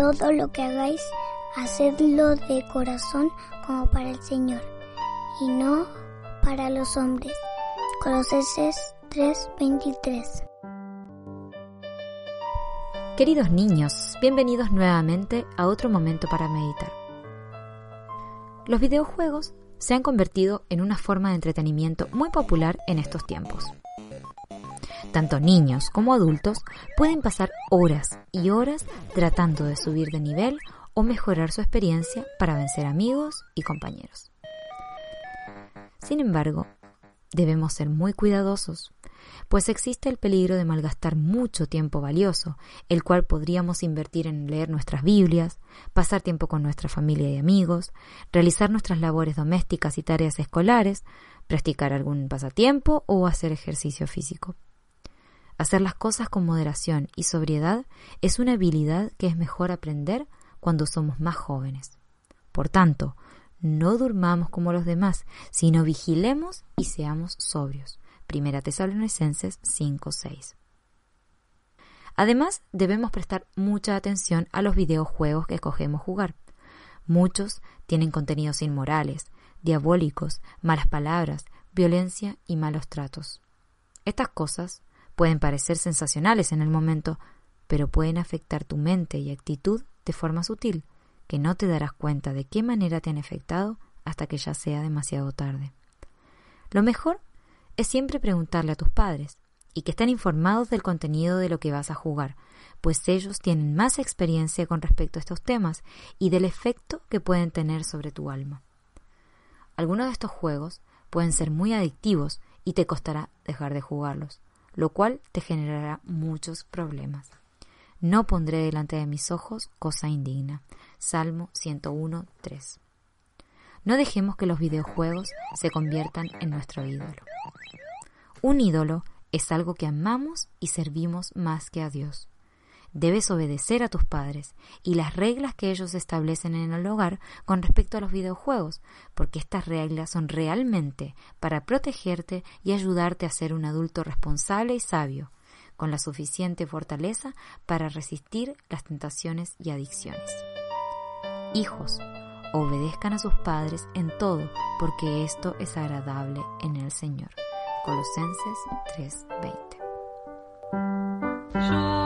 todo lo que hagáis, hacedlo de corazón como para el Señor y no para los hombres. Colosenses 3:23 Queridos niños, bienvenidos nuevamente a otro momento para meditar. Los videojuegos se han convertido en una forma de entretenimiento muy popular en estos tiempos. Tanto niños como adultos pueden pasar horas y horas tratando de subir de nivel o mejorar su experiencia para vencer amigos y compañeros. Sin embargo, debemos ser muy cuidadosos pues existe el peligro de malgastar mucho tiempo valioso, el cual podríamos invertir en leer nuestras Biblias, pasar tiempo con nuestra familia y amigos, realizar nuestras labores domésticas y tareas escolares, practicar algún pasatiempo o hacer ejercicio físico. Hacer las cosas con moderación y sobriedad es una habilidad que es mejor aprender cuando somos más jóvenes. Por tanto, no durmamos como los demás, sino vigilemos y seamos sobrios. Primera Tesalonicenses 5:6. Además, debemos prestar mucha atención a los videojuegos que escogemos jugar. Muchos tienen contenidos inmorales, diabólicos, malas palabras, violencia y malos tratos. Estas cosas pueden parecer sensacionales en el momento, pero pueden afectar tu mente y actitud de forma sutil, que no te darás cuenta de qué manera te han afectado hasta que ya sea demasiado tarde. Lo mejor es siempre preguntarle a tus padres y que estén informados del contenido de lo que vas a jugar, pues ellos tienen más experiencia con respecto a estos temas y del efecto que pueden tener sobre tu alma. Algunos de estos juegos pueden ser muy adictivos y te costará dejar de jugarlos, lo cual te generará muchos problemas. No pondré delante de mis ojos cosa indigna. Salmo 101, 3. No dejemos que los videojuegos se conviertan en nuestro ídolo. Un ídolo es algo que amamos y servimos más que a Dios. Debes obedecer a tus padres y las reglas que ellos establecen en el hogar con respecto a los videojuegos, porque estas reglas son realmente para protegerte y ayudarte a ser un adulto responsable y sabio, con la suficiente fortaleza para resistir las tentaciones y adicciones. Hijos, obedezcan a sus padres en todo, porque esto es agradable en el Señor. Colosenses 3:20